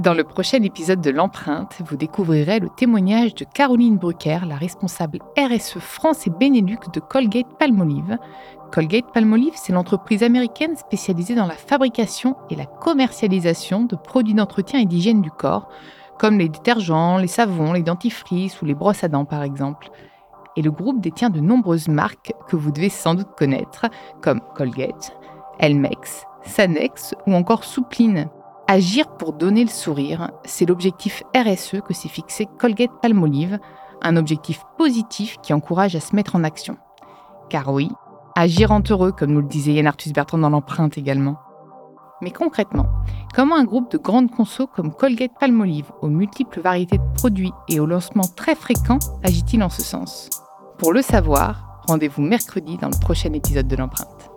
Dans le prochain épisode de L'Empreinte, vous découvrirez le témoignage de Caroline Brucker, la responsable RSE France et Benelux de Colgate Palmolive. Colgate Palmolive, c'est l'entreprise américaine spécialisée dans la fabrication et la commercialisation de produits d'entretien et d'hygiène du corps, comme les détergents, les savons, les dentifrices ou les brosses à dents par exemple. Et le groupe détient de nombreuses marques que vous devez sans doute connaître, comme Colgate, Elmex, Sanex ou encore Soupline. Agir pour donner le sourire, c'est l'objectif RSE que s'est fixé Colgate Palmolive, un objectif positif qui encourage à se mettre en action. Car oui, agir rend heureux, comme nous le disait Yann Arthus Bertrand dans l'empreinte également. Mais concrètement, comment un groupe de grandes consos comme Colgate Palmolive, aux multiples variétés de produits et aux lancements très fréquents, agit-il en ce sens? Pour le savoir, rendez-vous mercredi dans le prochain épisode de l'empreinte.